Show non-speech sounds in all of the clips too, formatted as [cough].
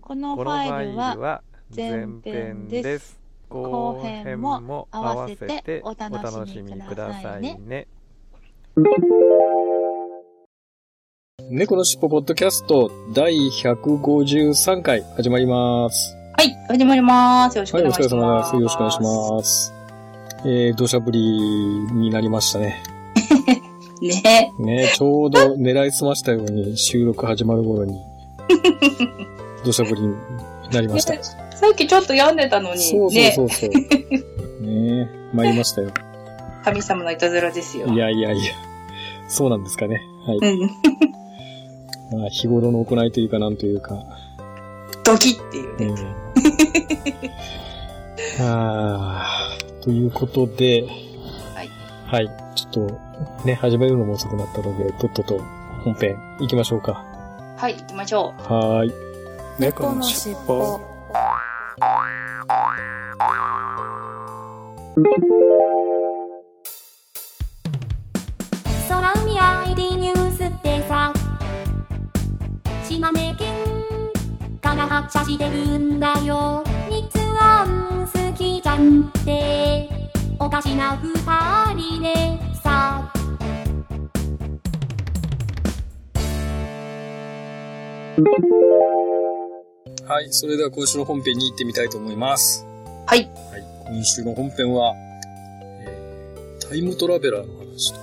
このファイルは前前編編です。後後編編もも合合わわせておお楽楽ししみみくだささいね。猫のしっぽポッドキャスト第153回始まります。はい、始まります。よろしくはい、おお願いし疲れ様です。ます。よろしくお願いします。えー、土砂降りになりましたね。す。ねね、ちょうど狙いすましたように収録始まる頃に、[laughs] 土砂降りになりました。さっきちょっと病んでたのに、そうそうねそうそう。ね参りましたよ。神様のいたずらですよ。いやいやいや。そうなんですかね。はい。うん。[laughs] まあ、日頃の行いというかなんというか。ドキっていううんね。[laughs] あーということで、はい。はい。ちょっと、ね、始めるのも遅くなったので、とっとと本編行きましょうか。はい、行きましょはーい。猫のしっぽ。空海 ID ニュースってさ島根県から発車してるんだよ日安好きじゃんっておかしな二人ではい。それでは今週の本編に行ってみたいと思います。う。はい。はい。今週の本編は、えータイムトラベラーの話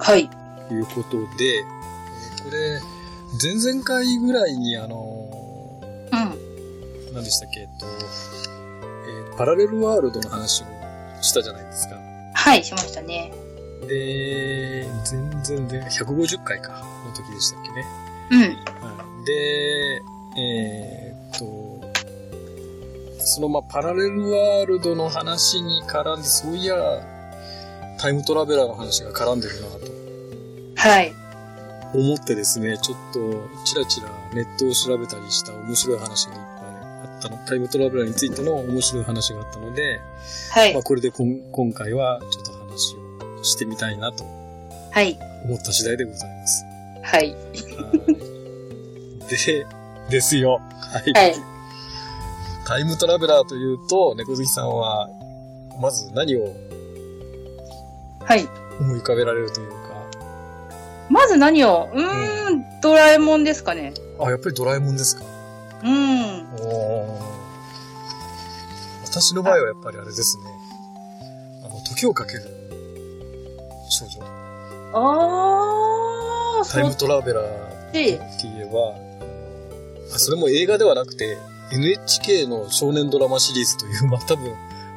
はい。ということで、えーこれ、前々回ぐらいにあのうん。ー何でしたっけ、えっと、えーパラレルワールドの話をしたじゃないですか。はい、しましたね。で、全然で、150回か、の時でしたっけね。うん。はい、で、えーっと、そのまあパラレルワールドの話に絡んで、そういや、タイムトラベラーの話が絡んでるなとはい。思ってですね、ちょっとチラチラネットを調べたりした面白い話がいっぱいあったの、タイムトラベラーについての面白い話があったので、はいまあ。これでこん今回はちょっと話をしてみたいなとはい。思った次第でございます。はい。はいで、ですよ。はい。はい。タイムトラベラーというと、猫好きさんは、まず何をはい。思い浮かべられるというか、まず何を？うーん、ドラえもんですかね。あ、やっぱりドラえもんですかうん。お私の場合はやっぱりあれですね。あの、時をかける少女。あー、タイムそトラベラーっってち。言えば、あそれも映画ではなくて、NHK の少年ドラマシリーズという、[laughs] まあ多分、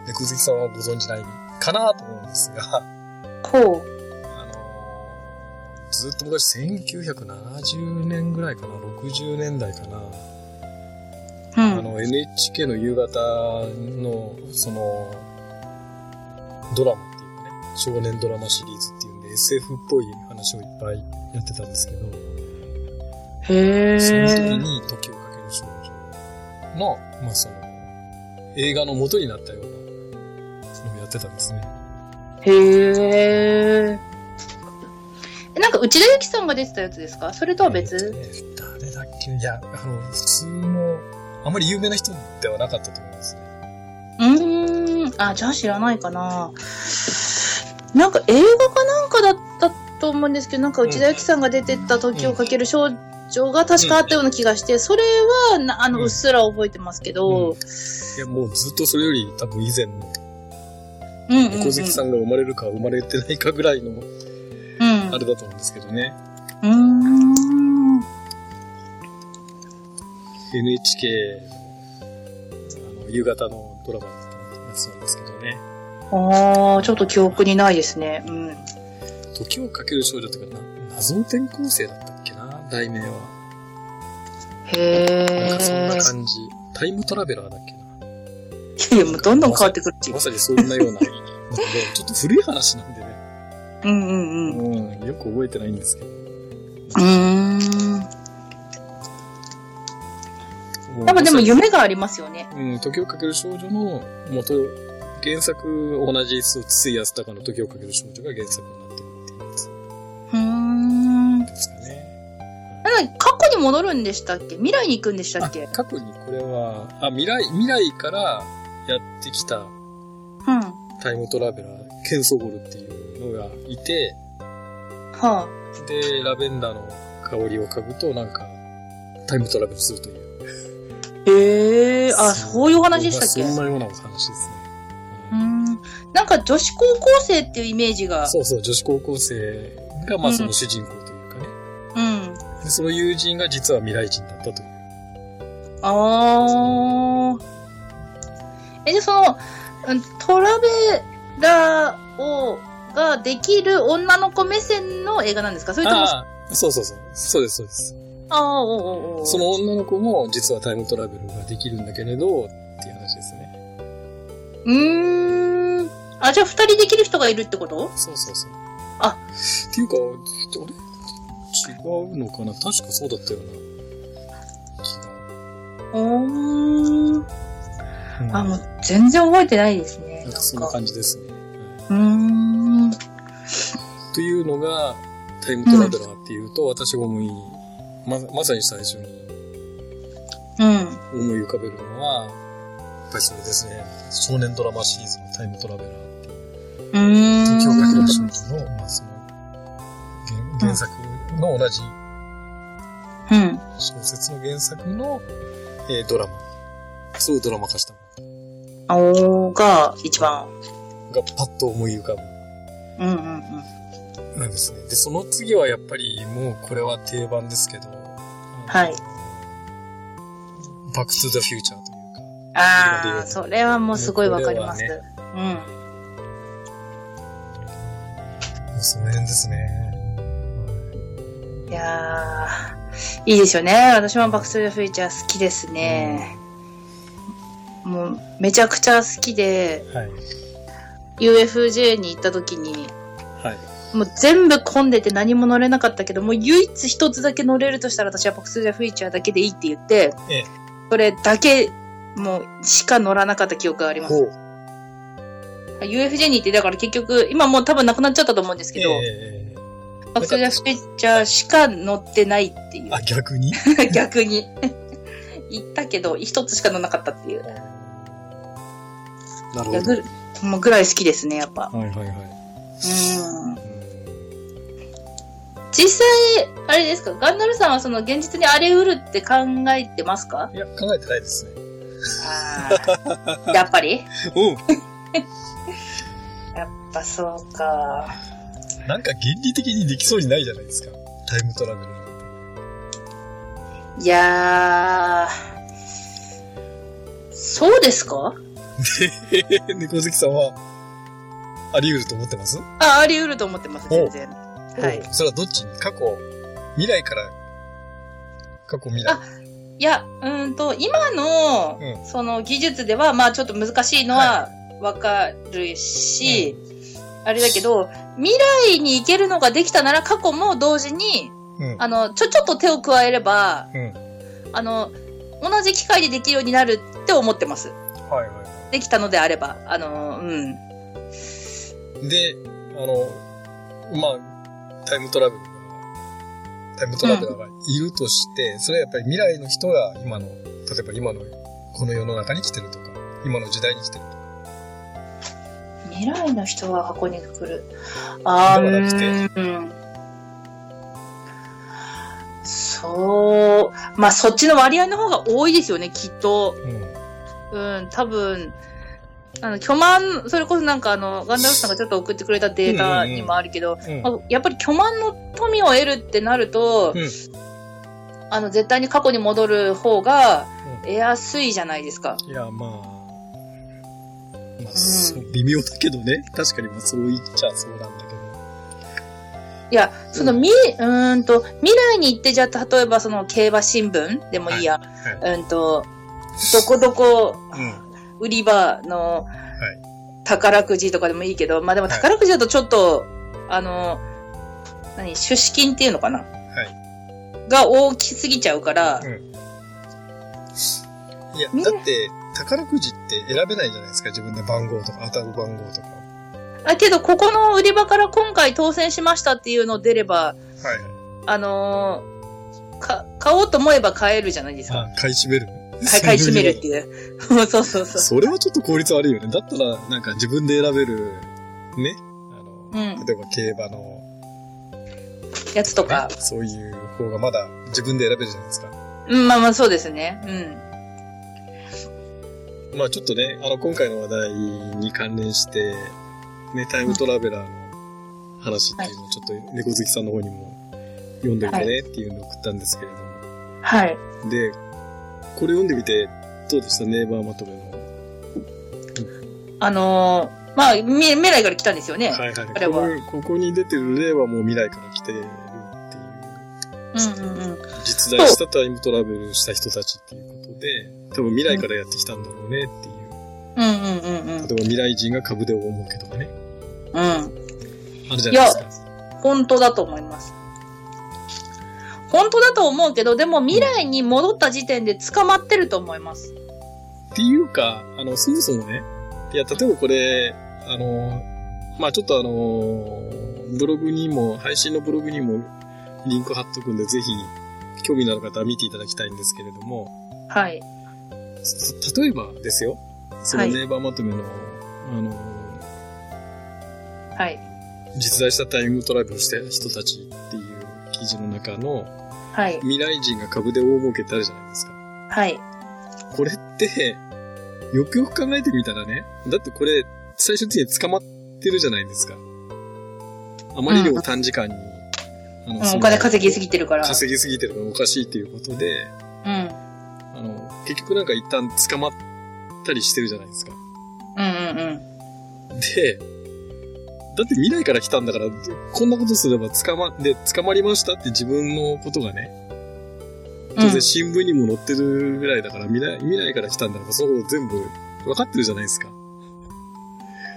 猫好きさんはご存知ないかなと思うんですが、こう。あのーずっと昔、1970年ぐらいかな、60年代かな、うん。あの、NHK の夕方の、その、ドラマっていうかね、少年ドラマシリーズっていうんで、SF っぽい話をいっぱいやってたんですけど、へその時ー。に時をかける少女の、まあその、映画の元になったようなのをやってたんですね。へー。えなんか内田有紀さんが出てたやつですか？それとは別、えー誰だっけ？いや、あの、普通の、あまり有名な人ではなかったと思いますね。うーん。あ、じゃあ知らないかな。なんか映画かなんかだったと思うんですけど、なんか内田有紀さんが出てた時をかける少女が確かあったような気がして、それはな、あの、うんうっすら覚えてますけど、いや、もうずっとそれより多分以前の、うん、うん、うん。猫好きさんが生まれるか生まれてないかぐらいの、うん。あれだと思うんですけどね。うーん。NHK の、あの、夕方のドラマだったやつなんですけどね。ああ、ちょっと記憶にないですね。うん。時をかける少女とかな、謎の転校生だったっけな、題名は。へなんかそんなえ。感じ。タイムトラベラーだっけないやもうどんどん変わってくるま。さにそんなような。ちょっと古い話なんでね。うんうんうん。うん、よく覚えてないんですけど。うーん。やっぱでも夢がありますよね。うん、時をかける少女の元、原作同じ筒井康隆の時をかける少女が原作にに戻るんでしたっけ？未来に行くんでしたっけ？あ過去にこれは、あ、未来、未来からやってきたうん。タイムトラベラー、ケンソゴルっていうのがいて、はで、ラベンダーの香りを嗅ぐとなんか、タイムトラベルするという。あ。へえ。あ、そういうお話でしたっけ？そんなようなお話ですね。うーん。なんか女子高校生っていうイメージが。そうそう、女子高校生が、まあその主人公。でその友人が実は未来人だったという。あー。え、で、その、うんトラベラーを、ができる女の子目線の映画なんですか？それとも、あああ、そうそうそう。そうです、そうです。あー、おうおうおうその女の子も実はタイムトラベルができるんだけれど、っていう話ですね。うーん。あ、じゃあ二人できる人がいるってこと？そうそうそう。あっていうか、あれ？違うのかな？確かそうだったような気が。おー。うんあ、もう全然覚えてないですね。なんかそんな感じですね。うーん。というのが、タイムトラベラーっていうと、私が思い、ま、まさに最初にうん。思い浮かべるのは、やっぱりそれですね。少年ドラマシリーズのタイムトラベラーっていう。うーん。時をかける少女の、まあその、原原作の同じうん。小説の原作の、えードラマ。そういうドラマ化したも青が一番。のがパッと思い浮かぶ。うんうんうん。なんですね。で、その次はやっぱりもうこれは定番ですけど、はい。バックトゥザフューチャーというか、ああ、それはもうすごいわかります。これうん。もうその辺ですね。いやー、いいですよね。私もバックトゥザフューチャー好きですね。もう、めちゃくちゃ好きで、はい。 USJ に行った時に、はい。もう全部混んでて何も乗れなかったけど、もう唯一一つだけ乗れるとしたら私はバックトゥザフューチャーだけでいいって言って、ええそれだけ、もう、しか乗らなかった記憶があります。UFJ に行って、だから結局、今もう多分なくなっちゃったと思うんですけど、えバックトゥザフューチャーしか乗ってないっていうー、。あ、逆に？[laughs] 逆に。行ったけど、一つしか乗らなかったっていう。なるほど。いやぐもうぐらい好きですね、やっぱ。はいはいはい。うん。実際、あれですか、ガンダルさんはその現実にあれ売るって考えてますか？いや、考えてないですね。ああ。やっぱり？[laughs] うん。やっぱそうか。なんか原理的にできそうにないじゃないですか。タイムトラベル。いやー、そうですか？[laughs] 猫好きさんは、あり得ると思ってます？あ、あり得ると思ってます、全然。はい。おそれはどっち？に過去、未来から、過去未来。あいや、うーんと、今の、うん。その技術では、まあちょっと難しいのはわかるし、あれだけど、未来に行けるのができたなら過去も同時に、うん。あの、ちょ、ちょっと手を加えれば、うん。あの、同じ機械でできるようになるって思ってます。はいはいはできたのであれば。あの、うん。い。で、あの、まあ、タイムトラベルが、タイムトラベラーがいるとして、それはやっぱり未来の人が今の、例えば今の、この世の中に来てるとか、今の時代に来てるとか。未来の人が箱に来る。あー、どうん。そう。まあ、そっちの割合の方が多いですよね、きっと。うん。うん、多分、あの、巨万、それこそなんかあの、ガンダルフさんがちょっと送ってくれたデータにもあるけど、やっぱり巨万の富を得るってなると、うんあの、絶対に過去に戻る方が得やすいじゃないですか。いや、まあ、まあ、そう微妙だけどね。確かにまあそう言っちゃそうなんだけど。いや、そのみ、うーんと、未来に行って、じゃあ、例えばその競馬新聞でもいいや、はうんと、どこどこい。うん。売り場のはい。宝くじとかでもいいけど、まあでもはい宝くじだとちょっと、あの、何、出資金っていうのかな？はい。が大きすぎちゃうから、いや、ねだって、宝くじって選べないじゃないですか。自分で番号とか、当たる番号とか。あけど、ここの売り場から今回当選しましたっていうの出れば、はい。あのーか、買おうと思えば買えるじゃないですか。あ、買い占める。はい、買い占めるっていう。[laughs] そうそうそう。それはちょっと効率悪いよね。だったら、なんか自分で選べる、ね。あの、うん例えば競馬の、やつとかね。そういう方がまだ自分で選べるじゃないですか。うん、まあまあそうですね。うん。まあちょっとね、あの、今回の話題に関連して、ね、タイムトラベラーの話っていうのをちょっと猫好きさんの方にも読んでみてねっていうのを送ったんですけれども。はい。で、これ読んでみて、どうでした？ネイバーまとめの。あのーまあ、み未来から来たんですよね。はいはい。あれはここここに出てる例はもう未来から来てう、うんうんうん。実在したタイムトラベルした人たちっていうことで、多分未来からやってきたんだろうねっていう。うんうんうんうん例えば未来人が株で大儲けとかね。うん。あるじゃないですか。本当だと思います。本当だと思うけど、でも未来に戻った時点で捕まってると思います。っていうか、あの、そもそもね、いや、例えばこれ、あの、まあちょっとあの、ブログにも、配信のブログにもリンク貼っとくんで、ぜひ、興味のある方は見ていただきたいんですけれども、はい。す例えばですよ、そのはいネイバーまとめの、あの、はい。実在したタイムトラベルした人たちっていう記事の中の、はい。未来人が株で大儲けってあるじゃないですか。はい。これって、よくよく考えてみたらね、だってこれ、最終的に捕まってるじゃないですか。あまりにも短時間に、あのうんお金稼ぎすぎてるから。稼ぎすぎてるのがおかしいっていうことで、うん。うんあの、結局なんか一旦捕まったりしてるじゃないですか。うんうん。で、だって未来から来たんだから、こんなことすれば捕ま、で、捕まりましたって自分のことがね、当然新聞にも載ってるぐらいだから、未来、未来から来たんだから、そのこと全部分かってるじゃないですか。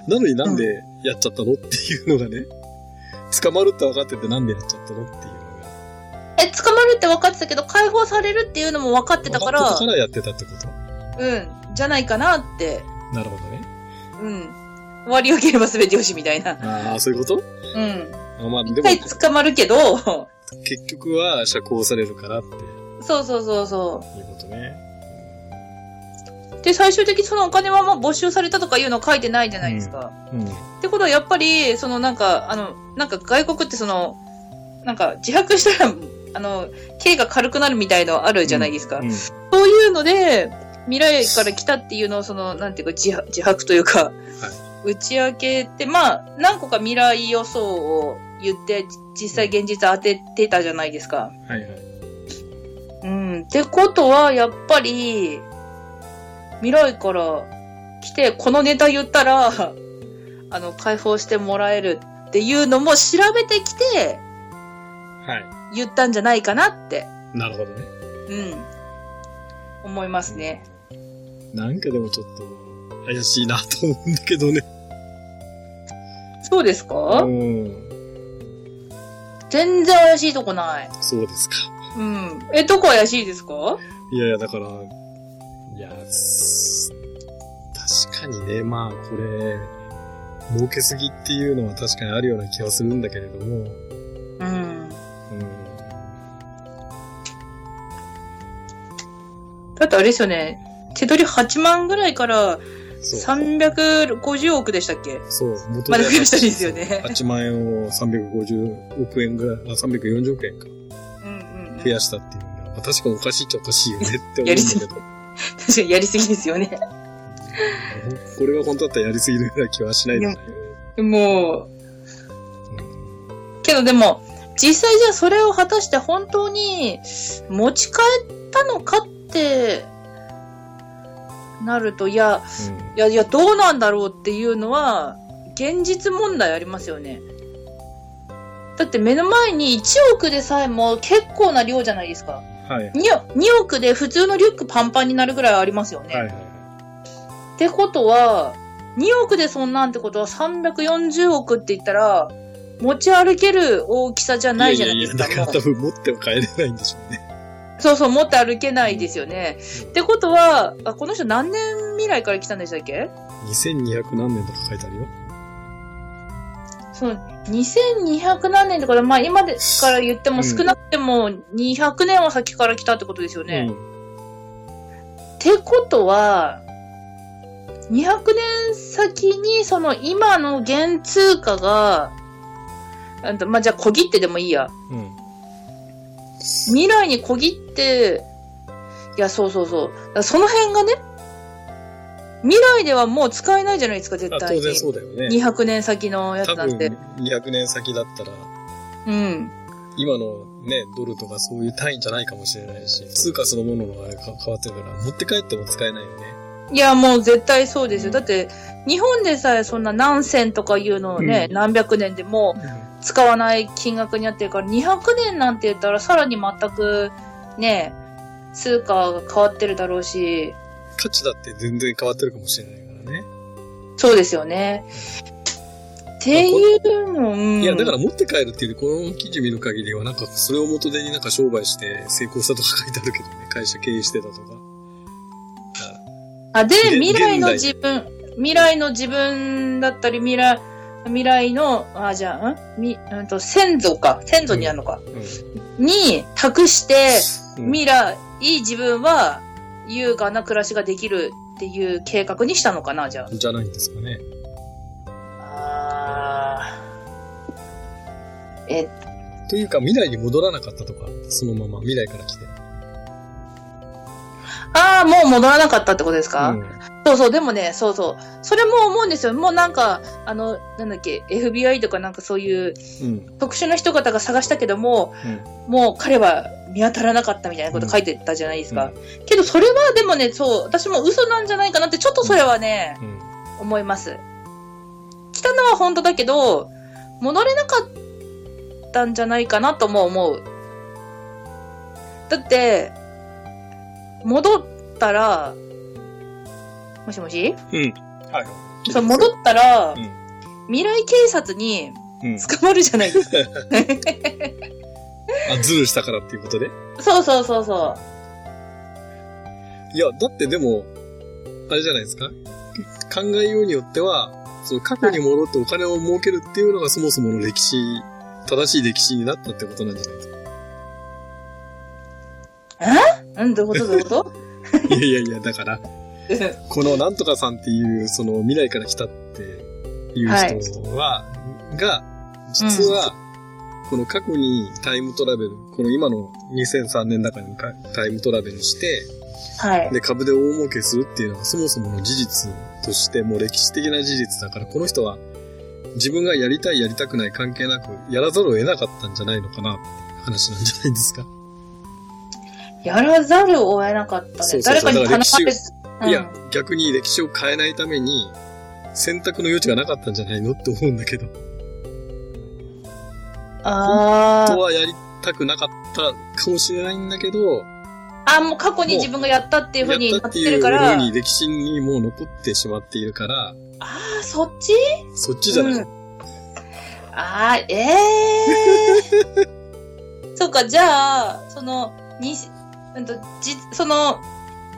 なのになんでやっちゃったのっていうのがね、捕まるって分かっててなんでやっちゃったのっていうのが。え、捕まるって分かってたけど、解放されるっていうのも分かってたから、分かってたからやってたってこうん。じゃないかなって。となるほどね。うん。終わりよければ全てよしみたいな。ああ、そういうこと？うん。あまあ、でも一回、捕まるけど、結局は釈放されるからってそうそうそうそいうことね。う。で、最終的にそのお金はもう没収されたとかいうの書いてないじゃないですか。うん。ってことはやっぱり、そのなんか、あの、なんか外国ってその、なんか自白したら、あの、刑が軽くなるみたいのあるじゃないですか。うん。そういうので、未来から来たっていうのを、その、なんていうか自白、自白というか、打ち明けて、まあ、何個か未来予想を言って、実際現実当ててたじゃないですか。はいはい。うん。ってことは、やっぱり、未来から来て、このネタ言ったら、[laughs] あの、解放してもらえるっていうのも調べてきて、はい。言ったんじゃないかなって、なるほどね。うん。思いますね。なんかでもちょっと怪しいなと思うんだけどね。そうですか、うん。全然怪しいとこない。そうですか。うん。え、どこ怪しいですか？いやいや、だから、いや、す確かにね、まあ、これ、儲けすぎっていうのは確かにあるような気はするんだけれども、うん。うん。だってあれですよね。手取り8万ぐらいからそう。350億でしたっけ？そう、元まだ増やしたいですよね8万円を350億円ぐらい、あ、340億円か。うんうん。増やしたっていうのは、まあ、確かにおかしいっちゃおかしいよねって思うんだけど。確かにやりすぎですよね。これが本当だったらやりすぎるような気はしないでもない。もう、うんけどでも、実際じゃあそれを果たして本当に持ち帰ったのかって、なると、いや、いや、いや、どうなんだろうっていうのは、現実問題ありますよね。だって目の前に1億でさえも結構な量じゃないですか。はい。2, 2億で普通のリュックパンパンになるぐらいありますよね。はいはい。ってことは、2億でそんなんってことは340億って言ったら、持ち歩ける大きさじゃないじゃないですか。やいやいや、だから多分持っては帰れないんでしょうね。そうそう、持って歩けないですよね。ってことは、あこの人何年未来から来たんでしたっけ？2200何年とか書いてあるよ。その、2200何年とかで、まあ今でから言っても少なくても200年は先から来たってことですよね。ってことは、200年先にその今の現通貨が、うんとまあ、じゃあ小切ってでもいいや。うん。うん。未来に小切って、いや、そうそうそう。その辺がね、未来ではもう使えないじゃないですか、絶あ対に。当然そうだよね。200年先のやつ多なんて分。200年先だったら、うん。今のね、ドルとかそういう単位じゃないかもしれないし、通貨そのもののあれが変わってるから、持って帰っても使えないよね。いや、もう絶対そうですよ。うんだって、日本でさえそんな何銭とかいうのをね、うん何百年でも使わない金額になってるから、200年なんて言ったらさらに全く、ね、通貨が変わってるだろうし、価値だって全然変わってるかもしれないからね。そうですよね。っていうの、うん。いや、だから持って帰るっていう、この記事見る限りは、なんか、それを元手になんか商売して成功したとか書いてあるけどね。会社経営してたとか。あ、で、現未来の現自分、未来の自分だったり、未来、未来の、あ、じゃあ、ん？み、うんと、先祖か。先祖になるのか。に託して、うん。未来、いい自分は優雅な暮らしができるっていう計画にしたのかな、じゃじゃないんですかね。あ。あーえ、というか、未来に戻らなかったとか、そのまま未来から来て。もう戻らなかったってことですか、うん。そうそう、でもね、そうそう。それも思うんですよ。もうなんか、あの、なんだっけ、FBI とかなんかそういううん。特殊な人方が探したけども、もう彼は見当たらなかったみたいなこと書いてたじゃないですか。けどそれはでもね、そう、私も嘘なんじゃないかなって、ちょっとそれはね、うん。思います。来たのは本当だけど、戻れなかったんじゃないかなとも思う。だって、戻ったら、もしもし？うん。はい。そう、戻ったら、うん未来警察にうん。捕まるじゃないですか。[laughs] あ、ズルしたからっていうことで？そうそうそうそいや、だってでも、あれじゃないですか？考えようによっては、その過去に戻ってお金を儲けるっていうのがそもそもの歴史、正しい歴史になったってことなんじゃないですか？う。うん、どういうこと？どういうこと？[laughs] いやいやいや、だから、このなんとかさんっていう、その未来から来たっていう人は、が、実は、この過去にタイムトラベル、この今の2003年の中にかタイムトラベルして、はい。で、株で大儲けするっていうのがそもそもの事実として、もう歴史的な事実だから、この人は自分がやりたいやりたくない関係なく、やらざるを得なかったんじゃないのかなって話なんじゃないですか。やらざるを得なかったね。誰かに頼まれうん。いや、逆に歴史を変えないために、選択の余地がなかったんじゃないのって思うんだけど。あー。本当はやりたくなかったかもしれないんだけど、あ、もう過去に自分がやったっていう風になってるから、やったっていう風に歴史にもう残ってしまっているから、ああ、そっち？そっちじゃない、うん。ああ、ええー。[laughs] そうか、じゃあ、その、に、うんと、じ、その、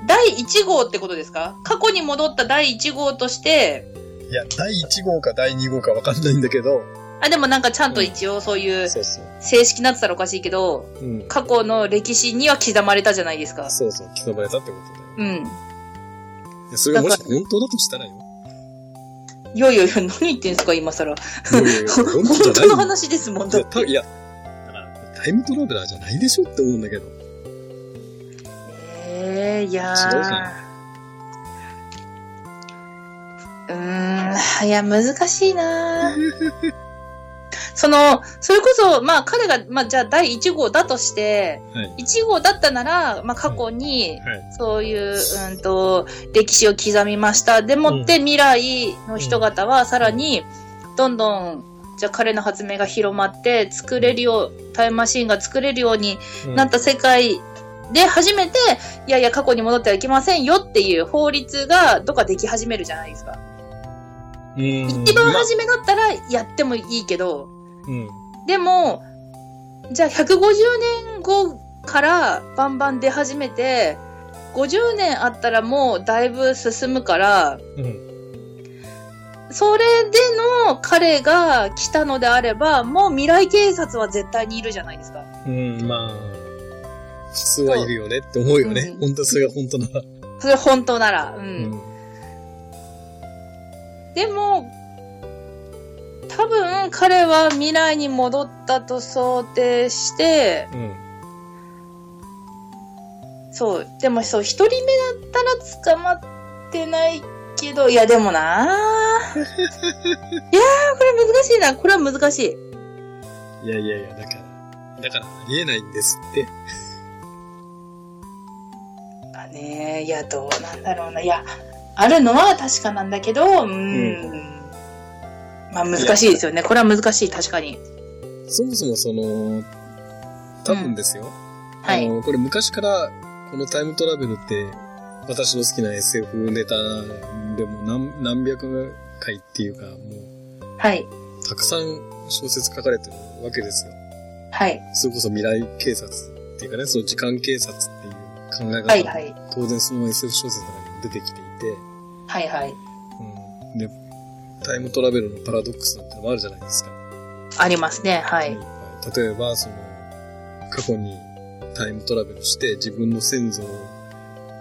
第1号ってことですか？過去に戻った第1号として、いや、第1号か第2号かわかんないんだけど、あ、でもなんかちゃんと一応そういう。正式になってたらおかしいけど、うん。過去の歴史には刻まれたじゃないですか。そうそう、刻まれたってことだよ。うん。いやそれがもし本当だとしたらよ。いやいやいや、何言ってんすか、今更。いやいやいや本 [laughs] 本当の話ですもん、だいや、って。たいや、だから、タイムトラベラーじゃないでしょって思うんだけど。ええいや違うん、いや、難しいな [laughs] その、それこそ、まあ彼が、まあじゃあ第1号だとして、はい。1号だったなら、まあ過去に、はい。そういう、うんと、歴史を刻みました。でもって未来の人方はさらに、どんどん、じゃあ彼の発明が広まって、作れるよう、タイムマシンが作れるようになった世界で初めて、いやいや過去に戻ってはいけませんよっていう法律がどっかでき始めるじゃないですか。うん。一番初めだったらやってもいいけど、うん。でも、じゃあ150年後からバンバン出始めて、50年あったらもうだいぶ進むから、うん。それでの彼が来たのであれば、もう未来警察は絶対にいるじゃないですか。うん、まあ、普通はいるよねって思うよね。うん本当それが本当なら。それ本当なら。う。うんん。でも、多分彼は未来に戻ったと想定して、うん。そう。でもそう、一人目だったら捕まってないけど、いやでもなぁ。[laughs] いやー、これ難しいな。これは難しい。いやいやいや、だから、だからありえないんですって。あねいや、どうなんだろうな。いや、あるのは確かなんだけど、うーん。まあ難しいですよね。これは難しい、確かに。そもそもその、多分ですよ。はい。あの、これ昔から、このタイムトラベルって、私の好きな SF ネタでも何何百回っていうか、もはい。う、たくさん小説書かれてるわけですよ。はい。それこそ未来警察っていうかね、その時間警察っ考え方はい。はい。当然その SF 小説の中にも出てきていて、はい。はい。うん、で、タイムトラベルのパラドックスなんてのもあるじゃないですか。ありますね。はい。例えば、その、過去にタイムトラベルして自分の先祖を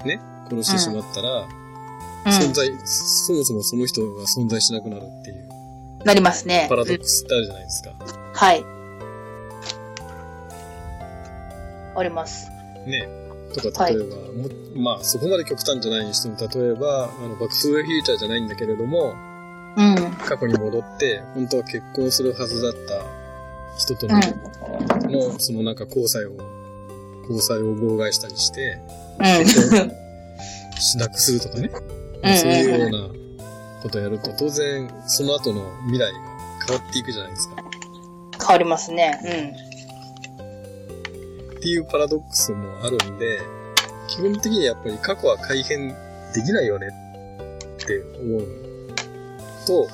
ね、殺してしまったら、うん。存在、そもそもその人が存在しなくなるっていうなりますね。パラドうんックスってあるじゃないですか。はい。あります。ね。とか、例えば、もまあ、そこまで極端じゃないにしても、例えば、あの、バックトゥーフューチャーじゃないんだけれども、うん。過去に戻って、本当は結婚するはずだった人との、のそのなんか交際を、交際を妨害したりして、うん。しなくするとかね。うんそういうようなことをやると、当然、その後の未来が変わっていくじゃないですか。変わりますね。っていうパラドックスもあるんで、基本的にやっぱり過去は改変できないよねって思うと、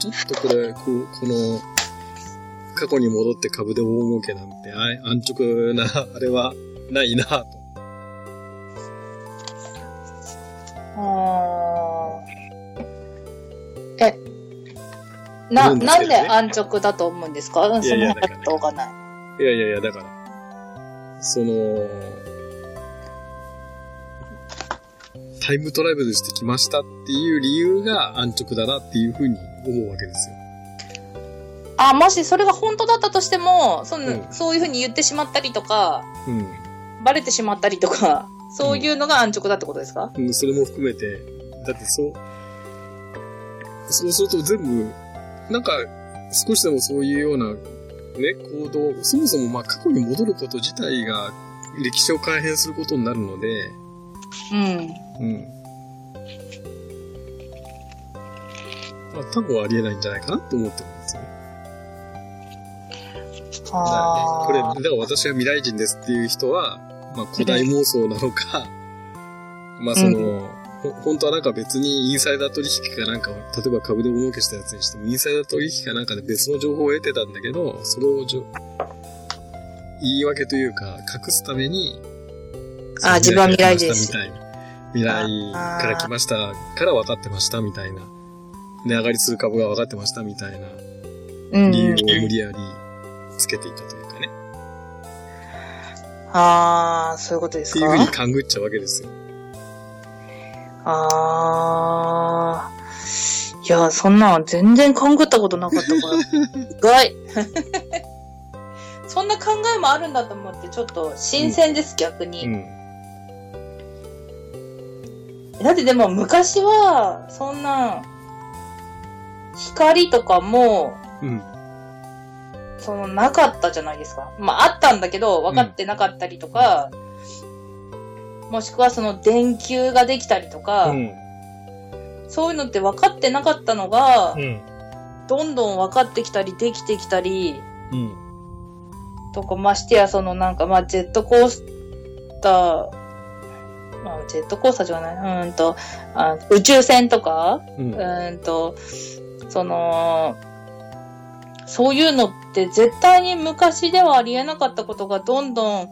ちょっとこれ、こうこの、過去に戻って株で大儲けなんて、あ安直な、あれはないなと。うん。あーえ、な、なんで安直だと思うんですか？うんその辺とわかんない。いやいやいや、だから、その、タイムトラベルしてきましたっていう理由が安直だなっていうふうに思うわけですよ。あ、もしそれが本当だったとしても、そのうん。そういうふうに言ってしまったりとか、うん。バレてしまったりとか、そういうのが安直だってことですか、うん、それも含めて、だってそう、そうすると全部、なんか、少しでもそういうような、ね、行動、そもそもまあ過去に戻ること自体が歴史を改変することになるので、うん。うん。まあ多分ありえないんじゃないかなと思ってるんですよね。だからあね、これ、だから私が未来人ですっていう人は、まあ古代妄想なのか、まあその、ほ本当はなんか別にインサイダー取引かなんかを、例えば株で大儲けしたやつにしても、インサイダー取引かなんかで別の情報を得てたんだけど、それをじょ言い訳というか、隠すために、あ自分は未来人ですみたいな。未来から来ましたから分かってましたみたいな。値上がりする株が分かってましたみたいなうん理由を無理やりつけていたというかね。ああ、そういうことですか？っていうふうに勘ぐっちゃうわけですよ。ああ。いや、そんなん全然考えたことなかったから。[laughs] 意外。そんな考えもあるんだと思って、ちょっと新鮮です、逆に。うん。だってでも昔は、そんな、光とかも、うん。その、なかったじゃないですか。まあ、あったんだけど、分かってなかったりとか、もしくはその、電球ができたりとか、うん。そういうのって分かってなかったのが、うん。どんどん分かってきたり、できてきたり、うん。とか、ましてや、そのなんか、まあ、ジェットコースター、まあ、ジェットコースターじゃない、うーんと、あ宇宙船とか、うんう。ーんと、その、そういうのって絶対に昔ではありえなかったことがどんどん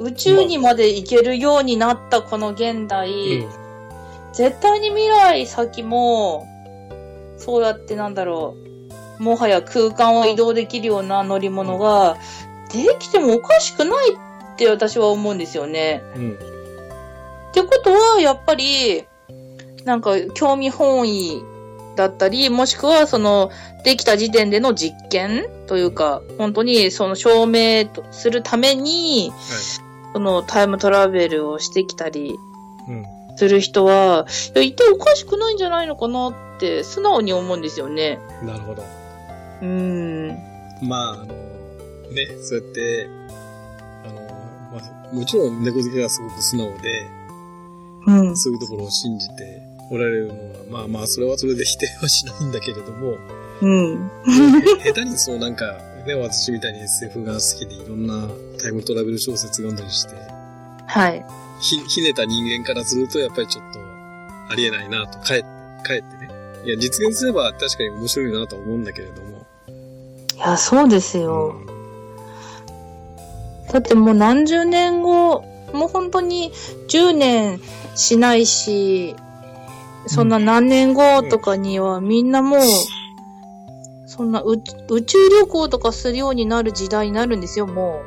宇宙にまで行けるようになったこの現代、絶対に未来先も、そうやってなんだろう、もはや空間を移動できるような乗り物ができてもおかしくないって私は思うんですよね。うん。ってことは、やっぱり、なんか、興味本位だったり、もしくは、その、できた時点での実験というか、本当に、その、証明とするために、その、タイムトラベルをしてきたりうん。する人は、いや、一体おかしくないんじゃないのかなって、素直に思うんですよね。なるほど。うーん。まあ、あの、ね、そうやって、あの、まあ、もちろん猫好きはすごく素直で、うん。そういうところを信じておられるのは、まあまあ、それはそれで否定はしないんだけれども、うん。下手にそうなんか、ね、私みたいに SF が好きでいろんなタイムトラベル小説読んだりして、はい。ひ、ひねた人間からするとやっぱりちょっとありえないなと、かえって、かえってね。いや、実現すれば確かに面白いなとは思うんだけれども。いや、そうですよ。だってもう何十年後、もう本当に10年しないし、そんな何年後とかにはみんなもう、そんな宇宇宙旅行とかするようになる時代になるんですよ、も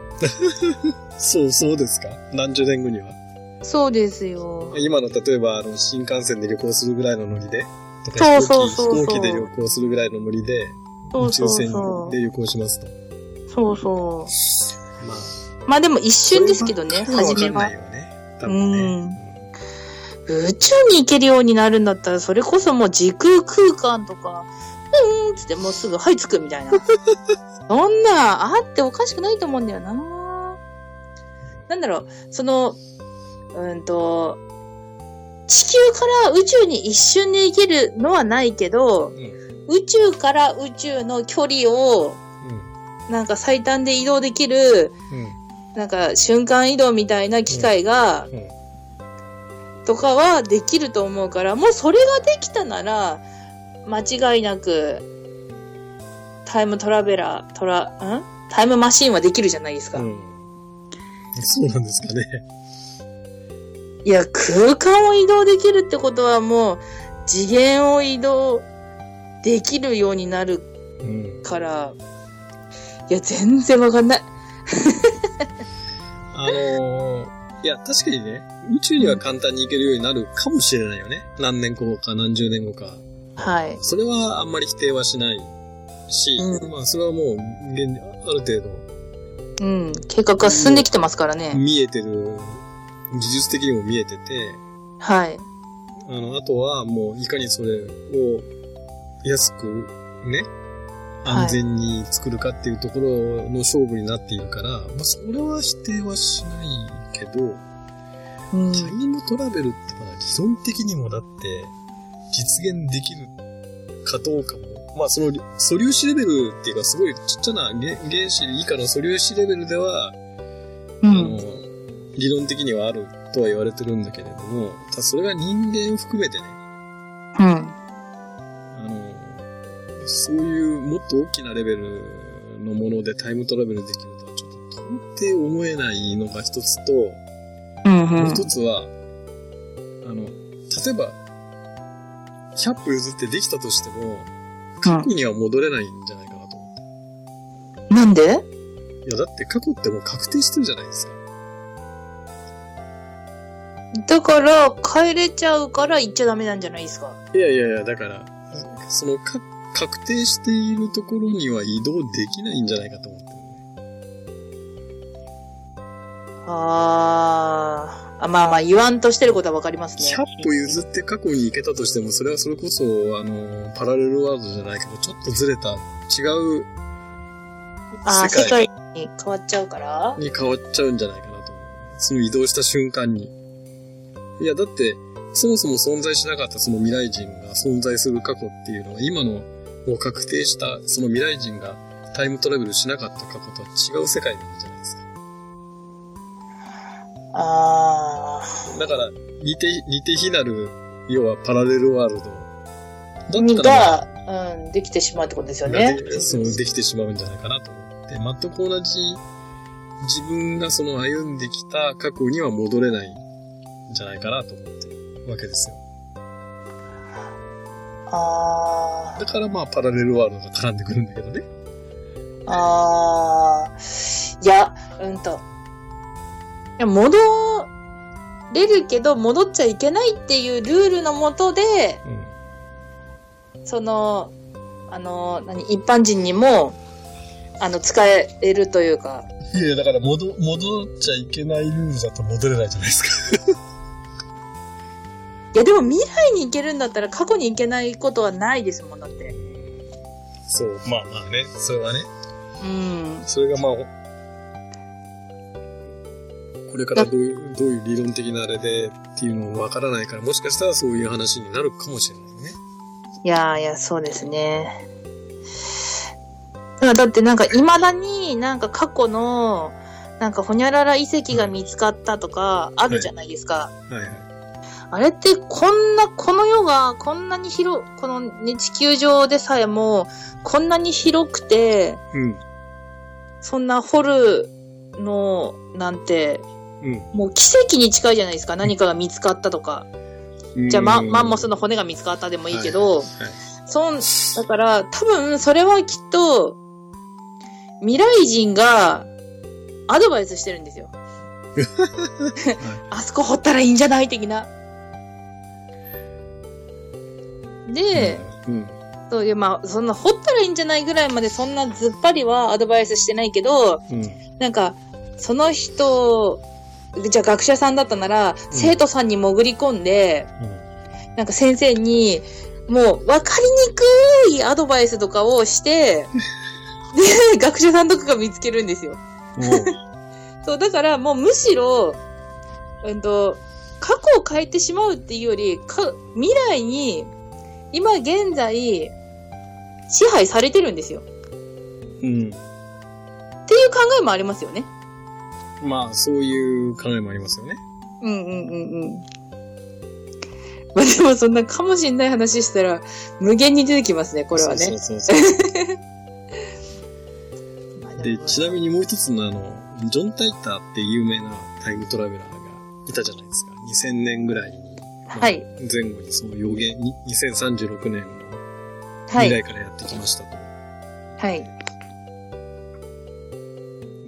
[laughs] そう、そうですか？何十年後には。う。そうですよ。今の例えば、あの、新幹線で旅行するぐらいのノリで、とそうかそうそう飛行機、飛行機で旅行するぐらいのノリで、そうそう宇宙船そで旅行しますと。う。そうそまあ、う。まあでも一瞬ですけどね、初めはね。多分ね。宇宙に行けるようになるんだったら、それこそもう時空空間とか、うーんつってもうすぐ、はい、つくみたいな。[laughs] そんな、あっておかしくないと思うんだよな。なんだろう、その、うんと、地球から宇宙に一瞬で行けるのはないけど、うん。うん。宇宙から宇宙の距離を、なんか最短で移動できる、うん。なんか瞬間移動みたいな機械が、うん。とかはできると思うから、もうそれができたなら、間違いなく、タイムトラベラー、トラ、ん？タイムマシンはできるじゃないですか。うん。そうなんですかね。いや、空間を移動できるってことはもう、次元を移動できるようになるうん。から、いや、全然わかんない。[laughs] あのーいや、確かにね、宇宙には簡単に行けるようになるかもしれないよね。何年後か何十年後か。はい。それはあんまり否定はしないし、うんまあそれはもう、現ある程度うん。計画が進んできてますからね。見えてる、技術的にも見えてて、はい。あの、あとはもういかにそれを安くね、はい安全に作るかっていうところの勝負になっているから、まあそれは否定はしないけど、うん。タイムトラベルってまあ理論的にもだって実現できるかどうかも、まあその素粒子レベルっていうかすごいちっちゃな原原子以下の素粒子レベルでは、あうん。の、理論的にはあるとは言われてるんだけれども、ただそれが人間含めてね、うん。あの、そういうもっと大きなレベルのものでタイムトラベルできるとはちょっと到底思えないのが一つと、うん。う。もうん一つは、あの、例えば、100歩譲ってできたとしても、過去には戻れないんじゃないかなと思って。なんで？いや、だって過去ってもう確定してるじゃないですか。だから、帰れちゃうから行っちゃダメなんじゃないですか？いやいやいや、だから、そのか、確定しているところには移動できないんじゃないかと思ってるあーあ。まあまあ、言わんとしてることはわかりますね。100歩譲って過去に行けたとしても、それはそれこそ、あの、パラレルワールドじゃないけど、ちょっとずれた、違うああ、世界世界に変わっちゃうからに変わっちゃうんじゃないかなと思う。その移動した瞬間に。いや、だって、そもそも存在しなかったその未来人が存在する過去っていうのは、今のを確定した、その未来人がタイムトラベルしなかった過去とは違う世界なんじゃないですか。あだから、似て、似て非なる、要はパラレルワールド。が、うん、できてしまうってことですよがね。でそうできてしまうんじゃないかなと思って、全く同じ自分がその歩んできた過去には戻れないんじゃないかなと思ってるわけですよ。あー。だからまあパラレルワールドが絡んでくるんだけどね。あー。いや、うんと。いや、戻れるけど、戻っちゃいけないっていうルールのもとで、うん。その、あの、何、一般人にも、あの、使えるというか、いや、だから戻、戻っちゃいけないルールだと戻れないじゃないですか。[laughs] いや、でも未来に行けるんだったら過去に行けないことはないですもん、だって。そう、まあまあね、それはね。うん。それがまあ、これからどういう、どういう理論的なあれでっていうのもわからないから、もしかしたらそういう話になるかもしれないね。いやいや、そうですね。だからだってなんか未だになんか過去のなんかほにゃらら遺跡が見つかったとかあるじゃないですか。はいはい。あれってこんな、この世がこんなに広、この、ね、地球上でさえもこんなに広くて、うん。そんな掘るのなんてうん。もう奇跡に近いじゃないですか。何かが見つかったとか。じゃあ、ま、マンモスの骨が見つかったでもいいけど、はいそん、だから、多分、それはきっと、未来人が、アドバイスしてるんですよ。[laughs] あそこ掘ったらいいんじゃない的な。で、うん。そういう、まあ、そんな掘ったらいいんじゃないぐらいまでそんなずっぱりはアドバイスしてないけど、うん。なんか、その人、じゃあ学者さんだったなら、生徒さんに潜り込んで、なんか先生に、もう分かりにくいアドバイスとかをして、[laughs] で、学者さんとかが見つけるんですよ。うん。そう、だからもうむしろ、うんと、過去を変えてしまうっていうより、か未来に、今現在、支配されてるんですよ。うん。っていう考えもありますよね。まあ、そういう考えもありますよね。うんうんうんうん。まあでもそんなかもしんない話したら、無限に出てきますね、これはね。そうそうそうまあで、もちなみにもう一つのあの、ジョン・タイターって有名なタイムトラベラーがいたじゃないですか。2000年ぐらいに。まあはい。前後にその予言、に2036年のはい。未来からやってきましたと。はい。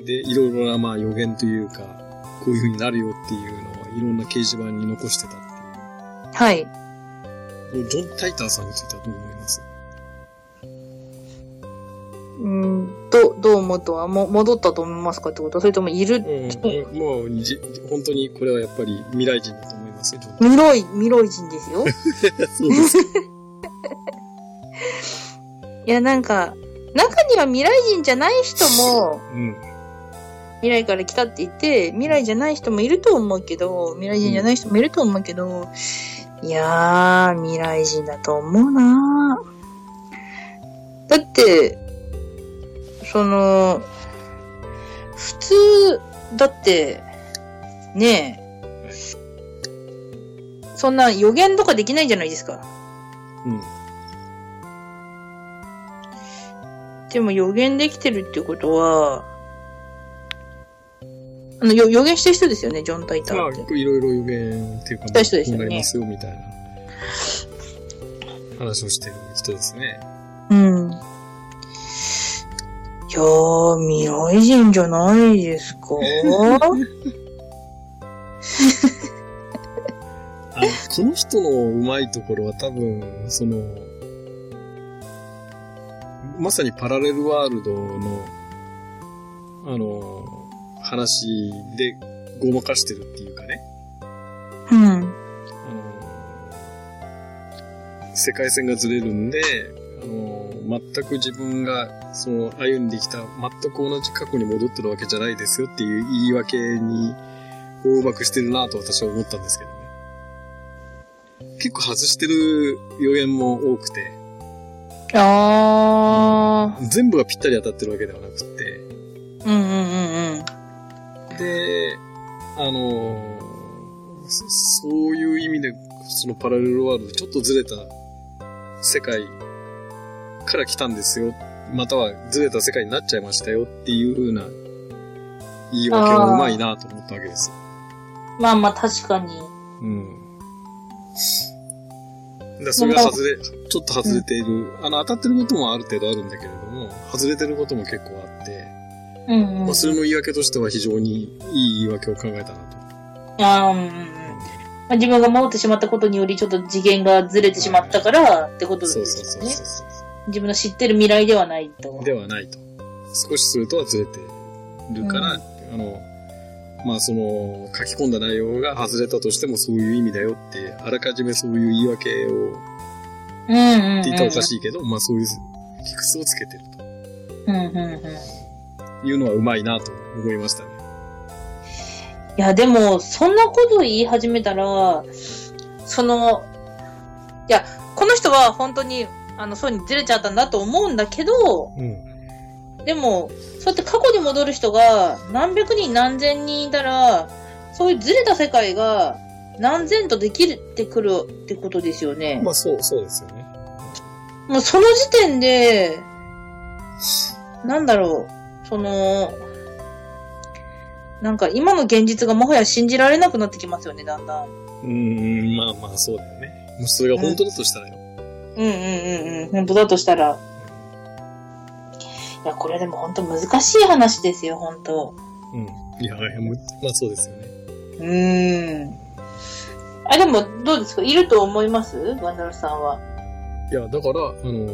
で、いろいろなまあ予言というか、こういう風になるよっていうのをいろんな掲示板に残してたってはい。いう。ジョン・タイターさんについてはどう思います？うん、ど、どう思うとは、も、戻ったと思いますかってこと？それともいる、うん、もうじ、本当にこれはやっぱり未来人だと思いますよ、ジョン未来、未来人ですよ。[laughs] そうです。いや、なんか、中には未来人じゃない人も、うん。未来から来たって言って、未来じゃない人もいると思うけど、未来人じゃない人もいると思うけど、いやー、未来人だと思うなだって、その、普通、だって、ねえ、そんな予言とかできないじゃないですか。うん。でも予言できてるってことは、あの、よ予言した人ですよね、ジョン・タイタまあ、ーって。いろいろ予言っていうか、した人ですよなりますよ、みたいな話をしてる人ですね。うん。いやー、未来人じゃないですか [laughs] あの、この人のうまいところは多分、その、まさにパラレルワールドの、あの、話でごまかしてるっていうかね。うん。あの、世界線がずれるんで、あの、全く自分が、その、歩んできた、全く同じ過去に戻ってるわけじゃないですよっていう言い訳に、をうまくしてるなと私は思ったんですけどね。結構外してる予言も多くて、あ全部がぴったり当たってるわけではなくて、うんうん。で、あのーそそういう意味で、そのパラレルワールド、ちょっとずれた世界から来たんですよ。またはずれた世界になっちゃいましたよっていう風な言い訳がうまいなと思ったわけですよ。まあまあ確かに。うん。でそれが外れ、ちょっと外れている、あの、当たってることもある程度あるんだけれども、外れてることも結構あって、うんうん。まあ、それの言い訳としては非常にいい言い訳を考えたなと。あーうんうんうん。まあ、自分が守ってしまったことによりちょっと次元がずれてしまったからってことですね。そうそうそうそう。自分の知ってる未来ではないと。ではないと。少しそれとはずれてるから、あの、まあその、書き込んだ内容が外れたとしてもそういう意味だよって、あらかじめそういう言い訳をうんうん、うん。言ったらおかしいけど、まあそういう理屈をつけてるうんうんうん。というのはうまいなと思いましたね。いや、でも、そんなこと言い始めたら、その、いや、この人は本当に、あの、そうにずれちゃったんだと思うんだけど、うん。でも、そうやって過去に戻る人が何百人何千人いたら、そういうずれた世界が何千とできるってくるってことですよね。まあそう、そうですよね。もうその時点で、なんだろう、その、なんか今の現実がもはや信じられなくなってきますよね、だんだん。うんうん、まあまあそうだよね。もしそれが本当だとしたらよ。うんうんうんうん。本当だとしたら。いや、これでも本当難しい話ですよ、本当。うん。いや、いやもうまあそうですよね。うーん。あ、でも、どうですか？いると思います？ワンダルさんは。いや、だから、あの、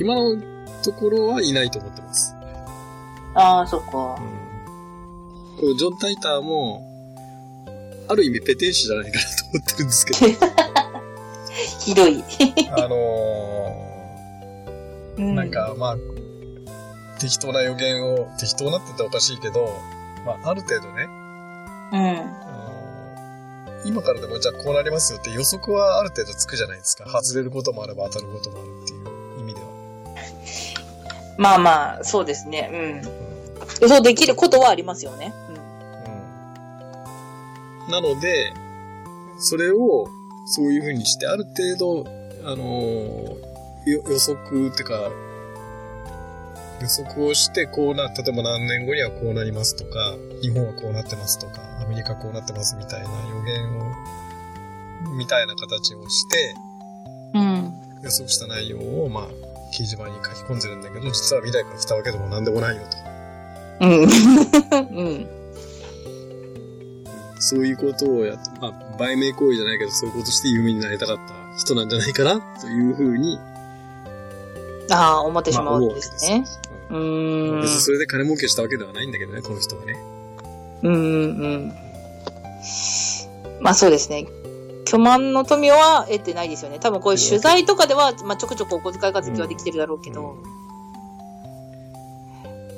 今のところはいないと思ってます。ああ、そっか。こうジョン・タイターも、ある意味ペテン師じゃないかなと思ってるんですけど、[laughs] ひどい。あのうー、なん、か、まあ、適当な予言を、適当なって言ったらおかしいけど、まあ、ある程度ね、うん。あのー今からでもじゃあこうなりますよって予測はある程度つくじゃないですか。外れることもあれば当たることもあるっていう。まあまあ、そうですね。うん。予想できることはありますよね。うん。なので、それを、そういう風にして、ある程度、あのーよ予測ってか、予測をして、こうな、例えば何年後にはこうなりますとか、日本はこうなってますとか、アメリカこうなってますみたいな予言を、みたいな形をして、うん。予測した内容を、まあ、掲示板に書き込んでるんだけど、実は未来から来たわけでも何でもないよと。うん。[laughs] うん。そういうことをやっまあ、売名行為じゃないけど、そういうことして有名になりたかった人なんじゃないかな、というふうに、ああ、思ってしまうんですね。ううん。別にそれで金儲けしたわけではないんだけどね、この人はね。うんうんうん。まあそうですね。巨万の富は得てないですよね。多分こういう取材とかでは、まあちょくちょくお小遣い活動はできてるだろうけど。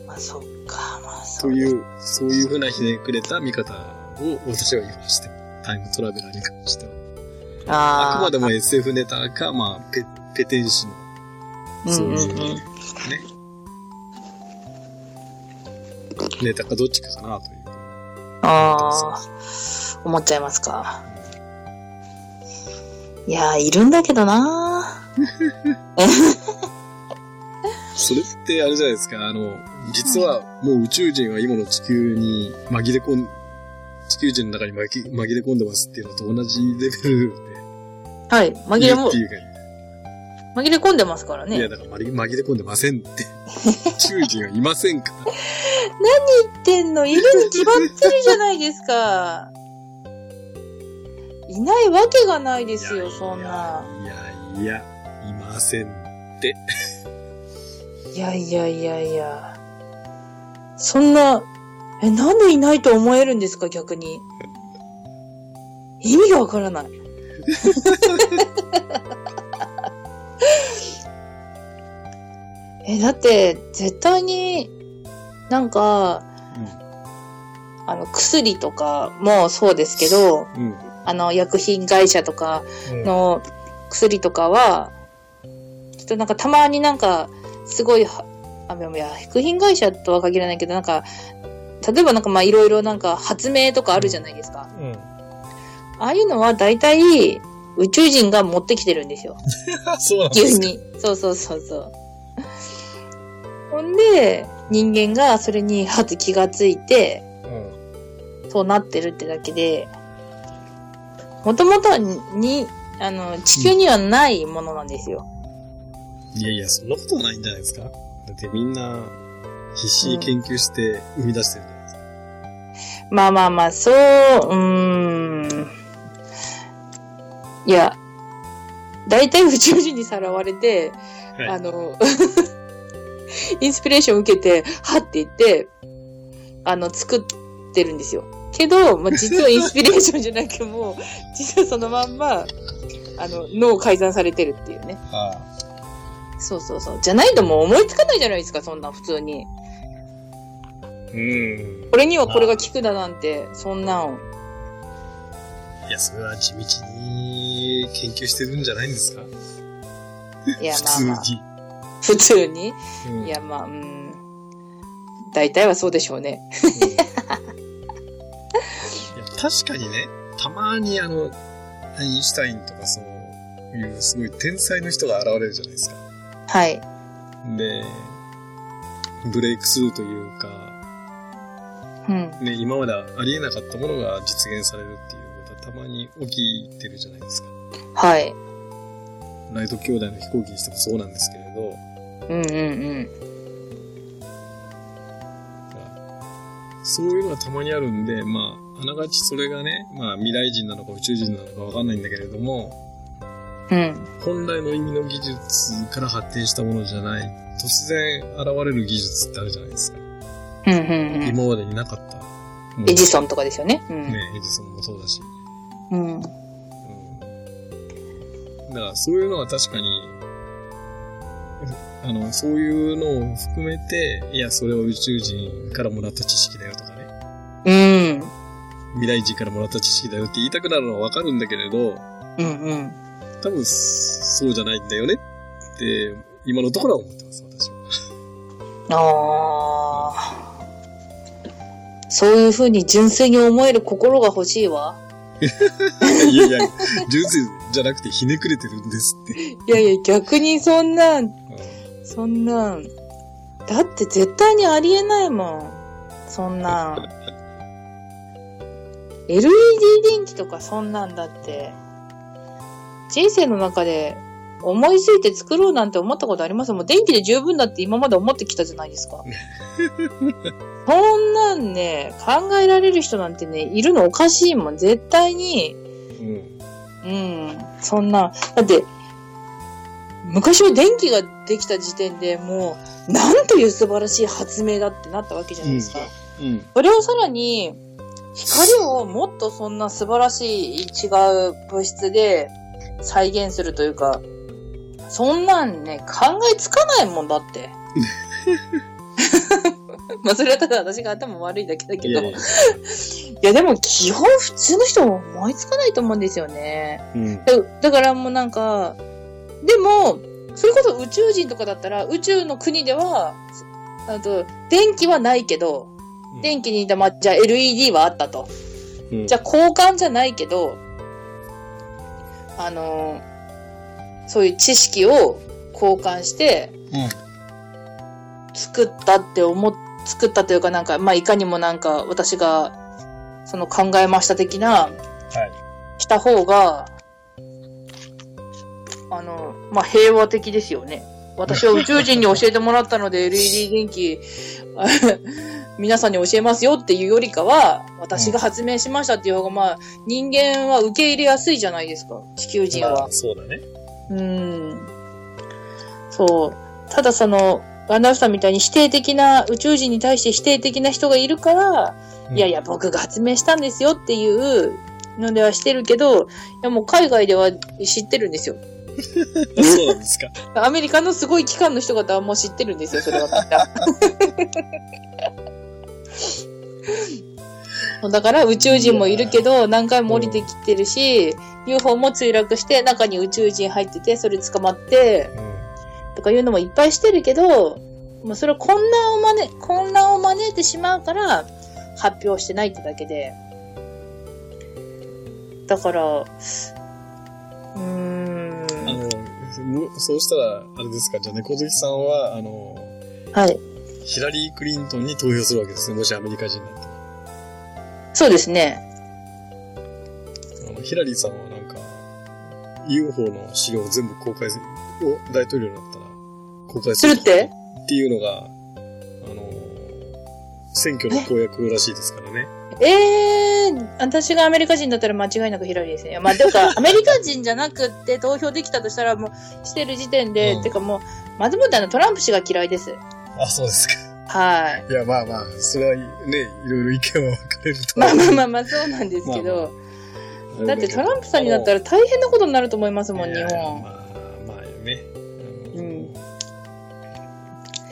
まあそっか、まあそう。という、そういうふうなひねくれた見方を私は言いまして、タイムトラベラーに関しては。ああくまでも SF ネタか、まあ、ペ、ペテン師の、そういう、うんうんうんね。ネタかどっちかかな、という。ああ、思っちゃいますか。いやー、いるんだけどなそれってあれじゃないですか、あの、実はもう宇宙人は今の地球に紛れ込ん、地球人の中に紛紛れ込んでますっていうのと同じレベルはい、紛れもって、いうか、紛れ込んでますからいや、ね。だから紛れ紛れ込んでませんって。宇宙人はいませんから。[laughs] 言ってんの？いるに決まってるじゃないですか。いないわけがないですよ、そんな。いやいや、いませんって。[laughs] いやいやいやいや。そんな、え、なんでいないと思えるんですか、逆に？意味がわからない。え、だって、絶対に、なんか、あの、薬とかもそうですけど、うん。あの、薬品会社とかうん。の薬とかは、例となんかたまになんか、すごいは、あ、いや、薬品会社とは限らないけど、なんか、例えばなんかまあいろいろなんか発明とかあるじゃないですか。うん。ああいうのは大体宇宙人が持ってきてるんですよ。[laughs] そうなんですか。急に。そうそうそうそう。ほんで、人間がそれにはず気がついて、うん。そうなってるってだけで、もともとはに、あの、地球にはないものなんですよ。いやいや、そんなことはないんじゃないですか？だってみんな、必死に研究して生み出してるじゃないですか。まあまあまあ、そう、うーん。いや、大体宇宙人にさらわれて、はいあの、[laughs] インスピレーション受けて、はって言って、あの、作ってるんですよ。けど、まあ、実はインスピレーションじゃなくもう、[laughs] 実はそのまんま、あの、脳改ざんされてるっていうね。はそうそうそう。じゃないともう思いつかないじゃないですか、そんな普通に。あ。うん。これにはこれが効くだなんて、そんなん。いや、それは地道に研究してるんじゃないんですか？いや、普まあまあ。通に。普通にうんいや、まあ、うん。大体はそうでしょうね。うん確かにね、たまにあの、アインシュタインとかそういうすごい天才の人が現れるじゃないですか。はい。で、ブレイクスルーというか、うん。ね、今までありえなかったものが実現されるっていうことはたまに起きてるじゃないですか。はい。ライト兄弟の飛行機にしてもそうなんですけれど、うんうんうん。そういうのがたまにあるんで、まあ、あながちそれがね、まあ未来人なのか宇宙人なのかわかんないんだけれども、うん。本来の意味の技術から発展したものじゃない、突然現れる技術ってあるじゃないですか。うんうんうん。今までになかった。エジソンとかですよね。うん。ね、エジソンもそうだし。うん。うん。だからそういうのは確かに、あの、そういうのを含めて、いや、それは宇宙人からもらった知識だよとかね。うん。未来人からもらった知識だよって言いたくなるのはわかるんだけれど、うんうん。多分そうじゃないんだよねって、今のところは思ってます、私は。ああ。そういう風に純粋に思える心が欲しいわ。いやいや、純粋じゃなくてひねくれてるんですって。いやいや、逆にそんなん、うんそんなん。だって絶対にありえないもん。そんなん。LED 電気とかそんなんだって。人生の中で思いついて作ろうなんて思ったことあります？もう電気で十分だって今まで思ってきたじゃないですか。[laughs] そんなんね、考えられる人なんてね、いるのおかしいもん。絶対に。うん。うん。そんな、だって、昔は電気ができた時点でもう、なんという素晴らしい発明だってなったわけじゃないですか。うん。それをさらに、光をもっとそんな素晴らしい違う物質で再現するというか、そんなんね、考えつかないもんだって。[laughs] まあ、それはただ私が頭悪いだけだけど。いいやいやや、でも基本普通の人は思いつかないと思うんですよね。うん。だだからもうなんか、でも、それこそ宇宙人とかだったら、宇宙の国では、あと、電気はないけど、電気に、まあ、じゃあ LED はあったと。うんじゃあ交換じゃないけど、あのーそういう知識を交換して、うん。作ったって思っ、作ったというかなんか、まあ、いかにもなんか私が、その考えました的な、はい。した方が、あの、まあ、平和的ですよね。私は宇宙人に教えてもらったので LED 電気、あ皆さんに教えますよっていうよりかは、私が発明しましたっていう方が、まあ、人間は受け入れやすいじゃないですか。地球人はまあ。そうだね。うん。そう。ただその、ガンダルフさんみたいに否定的な、宇宙人に対して否定的な人がいるから、うんいやいや、僕が発明したんですよっていうのではしてるけど、いやもう海外では知ってるんですよ。[laughs] そうなんですか。アメリカのすごい機関の人方はもう知ってるんですよ、それはみんな [laughs] だから宇宙人もいるけど、何回も降りてきてるし、UFO も墜落して、中に宇宙人入ってて、それ捕まって、とかいうのもいっぱいしてるけど、もうそれは混乱を招、混乱を招いてしまうから、発表してないってだけで。だから、うーん。あの、むそうしたら、あれですか、じゃあ猫好きさんは、あの、はい。ヒラリー・クリントンに投票するわけですね。もしアメリカ人だったら。そうですね。あの、ヒラリーさんはなんか、UFO の資料を全部公開する、を大統領になったら公開する。するって？っていうのが、あの、選挙の公約らしいですからね。ええー、私がアメリカ人だったら間違いなくヒラリーですね。まあ、てか、[laughs] アメリカ人じゃなくって投票できたとしたらもうしてる時点で、うんてかもう、まずもってあのトランプ氏が嫌いです。あ、そうですか。はい。いや、まあまあ、それはね、いろいろ意見は分かれるとまあまあまああまあそうなんですけど、まあだってトランプさんになったら大変なことになると思いますもん、日本。まあ、まあね。ううんん。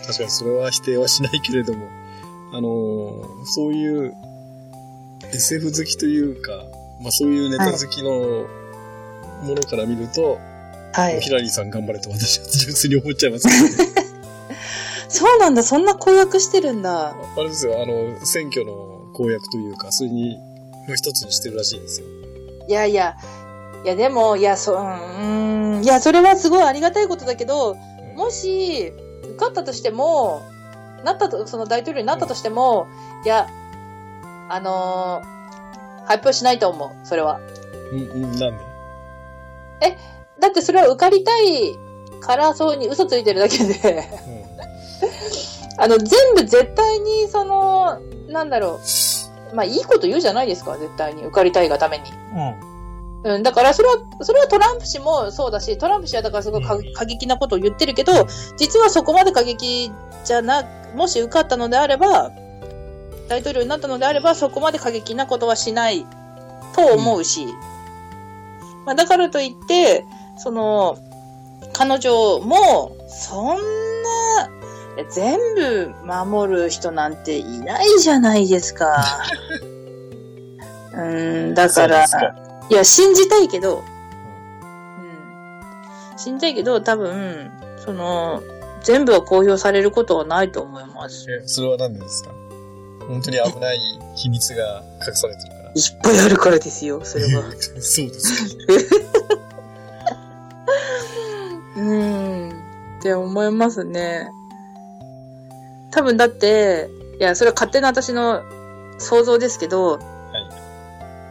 確かにそれは否定はしないけれども、あのーそういう SF 好きというか、まあそういうネタ好きのものから見ると、はいヒ。ラリーさん頑張れと私は純粋に思っちゃいますけど、[laughs] そうなんだ、そんな公約してるんだ。あれですよ、あの、選挙の公約というか、それに、の一つにしてるらしいですよ。いやいや、いやでも、いや、そ、うーん、いや、それはすごいありがたいことだけど、もし、受かったとしても、なったと、その大統領になったとしても、いや、あのー発表しないと思う、それは。うん、うん、なんで？だってそれは受かりたいから、そうに嘘ついてるだけで、[laughs] あの、全部絶対に、その、なんだろう、まあ、いいこと言うじゃないですか、絶対に。受かりたいがために。うん。うん、だからそれは、それはトランプ氏もそうだし、トランプ氏はだからすごい過激なことを言ってるけど、実はそこまで過激じゃな、もし受かったのであれば、大統領になったのであれば、そこまで過激なことはしないと思うし、まあ、だからといって、その、彼女も、そんな、全部守る人なんていないじゃないですか。[laughs] うん、だから、そうですいや、信じたいけど、うん。信じたいけど、多分、その、全部は公表されることはないと思います。え、それは何でですか？本当に危ない秘密が隠されてるから。いっぱいあるからですよ、それは。[laughs] そうですか。[laughs] うん。って思いますね。多分だって、いや、それは勝手な私の想像ですけど、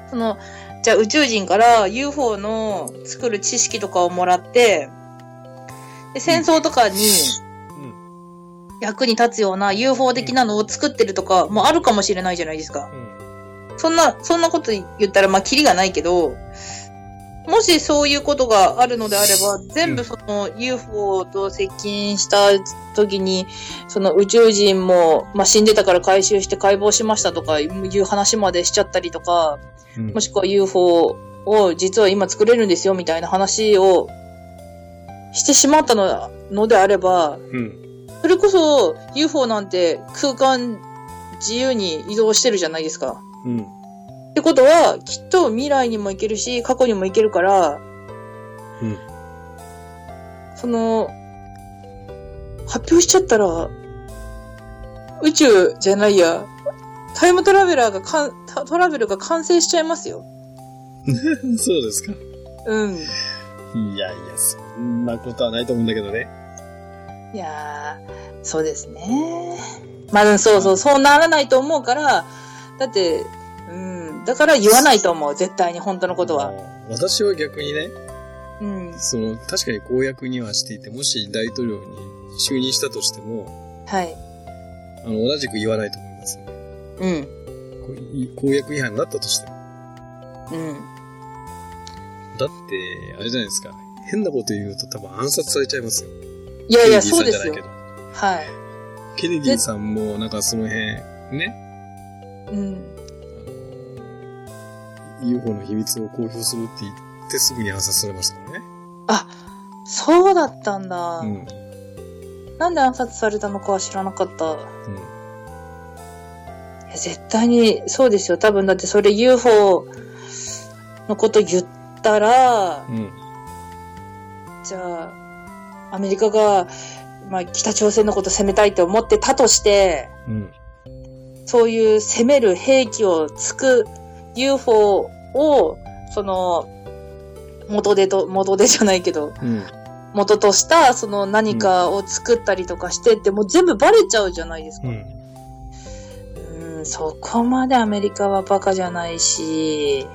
その、じゃあ宇宙人から UFO の作る知識とかをもらって、で戦争とかにうん。役に立つような UFO 的なのを作ってるとかもあるかもしれないじゃないですか。うん。そんな、そんなこと言ったら、まあ、キリがないけど、もしそういうことがあるのであれば、全部その UFO と接近した時に、その宇宙人も、まあ、死んでたから回収して解剖しましたとかいう話までしちゃったりとか、うんもしくは UFO を実は今作れるんですよみたいな話をしてしまったののであれば、うん。それこそ UFO なんて空間自由に移動してるじゃないですか。うん。ってことは、きっと未来にも行けるし、過去にも行けるから、うん。その、発表しちゃったら、宇宙じゃないや、タイムトラベラーがかん、タトラベルが完成しちゃいますよ。[laughs] そうですか。うん。いやいや、そんなことはないと思うんだけどね。いやー、そうですね。まあ、そうそう、そうならないと思うから、だって、うん、だから言わないと思う、絶対に本当のことは。私は逆にね、うん。その、確かに公約にはしていて、もし大統領に就任したとしても、はい。あの、同じく言わないと思いますよ。うん。公約違反になったとしても。うん。だって、あれじゃないですか。変なこと言うと多分暗殺されちゃいますよ。いやいや、そうですよ。はい。ケネディさんも、なんかその辺、ね、うん。UFO の秘密を公表するって言ってすぐに暗殺されましたからね。そうだったんだ。うん。なんで暗殺されたのかは知らなかった。うん。いや絶対に、そうですよ。多分だってそれ UFO のこと言ったら、うん。じゃあ、アメリカが、まあ、北朝鮮のこと攻めたいって思ってたとして、うん。そういう攻める兵器をつく UFO を、その、元でと、元でじゃないけど、うん。元とした、その何かを作ったりとかしてって、もう全部バレちゃうじゃないですか。うん。うん、そこまでアメリカはバカじゃないし、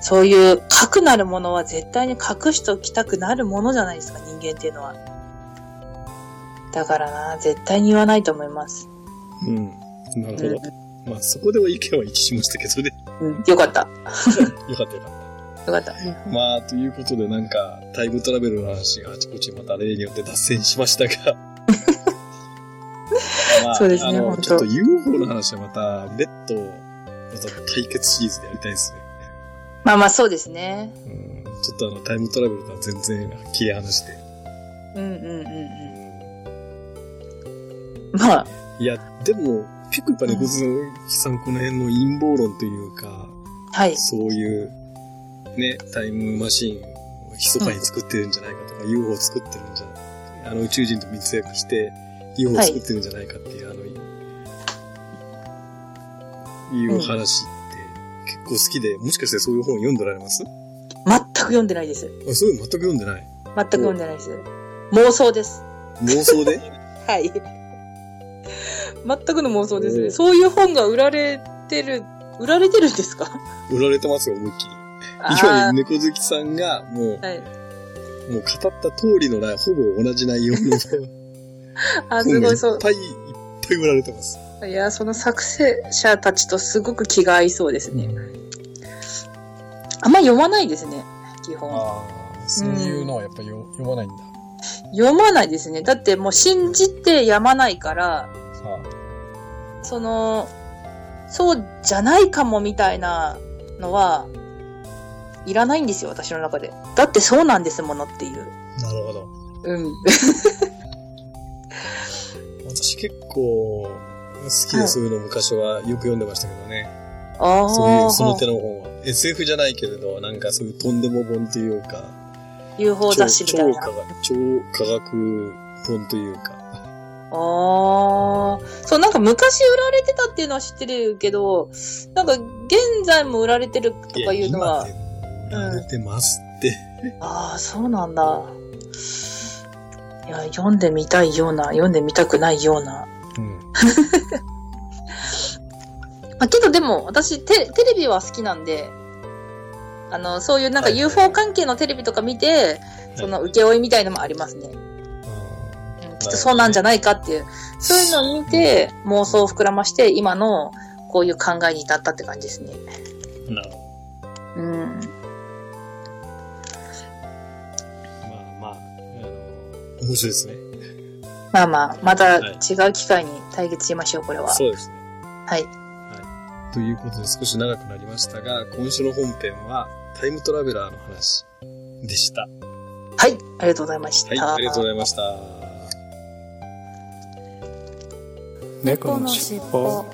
そういう核なるものは絶対に隠しておきたくなるものじゃないですか、人間っていうのは。だからな、絶対に言わないと思います。うん。なるほうんど。まあ、そこでは意見は一致しましたけどね。うん、よかった。[laughs] よかったよかった。よかった。まあ、ということで、なんか、タイムトラベルの話があちこちまた例によって脱線しましたが。[laughs] まあ、そうですねあの、本当ちょっと UFO の話はまた、別途、また対決シリーズでやりたいですね。まあまあそうですね。うん、ちょっとあの、タイムトラベルとは全然切り離して。うんうんうんうん。まあ、いや、でも、結構やっぱね、小津さんこの辺の陰謀論というか、はい。そういう、ね、タイムマシーンを密かに作ってるんじゃないかとか、UFO を作ってるんじゃないあの宇宙人と密約して、UFO を作ってるんじゃないかっていう、あの、いう話って結構好きで、もしかしてそういう本読んでられます？全く読んでないです。あ、そういうの全く読んでない。全く読んでないです。妄想です。妄想で？はい。全くの妄想ですね。そういう本が売られてる、売られてるんですか？売られてますよ、思いっきり。あいわーゆる猫好きさんが、もう、はい。もう語った通りの内ほぼ同じ内容の [laughs] あ、すごいそう。ぱいいっぱい売られてます。いや、その作者たちとすごく気が合いそうですね。あんま読まないですね、基本。ああ、そういうのはやっぱり読まないんだ。読まないですね。だってもう信じてやまないから、さその、そうじゃないかもみたいなのは、いらないんですよ、私の中で。だってそうなんですものっていう。あ、なるほど。うん。私結構好きでそういうの昔はよく読んでましたけどね。ああ。そういう、その手の本は。SF じゃないけれど、なんかそういうとんでも本というか、UFO 雑誌みたいな。超科学、超科学本というか。ああ。そう、なんか昔売られてたっていうのは知ってるけど、なんか現在も売られてるとかいうのは、売られてますって。ああ、そうなんだ。いや、読んでみたいような、読んでみたくないような。うん。[laughs] まあ、けどでも、私テ、テレビは好きなんで、あの、そういうなんかはいはい UFO 関係のテレビとか見て、その請負いみたいのもありますね。うんきっとそうなんじゃないかっていう。そういうのを見て、妄想を膨らまして、今のこういう考えに至ったって感じですね。なるほど。うん。まあまあ、あの、面白いですね。まあまあ、またはい違う機会に対決しましょう、これは。そうですね。はい。ということで少し長くなりましたが、今週の本編はタイムトラベラーの話でした。はい、ありがとうございました。はい、ありがとうございました。猫のしっぽ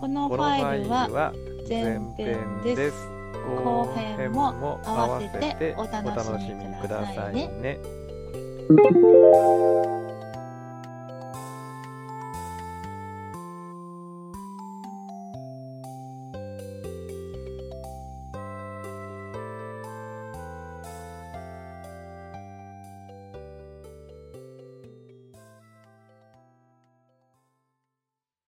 このファイルは前編です。後編も合わせてお楽しみくださいね。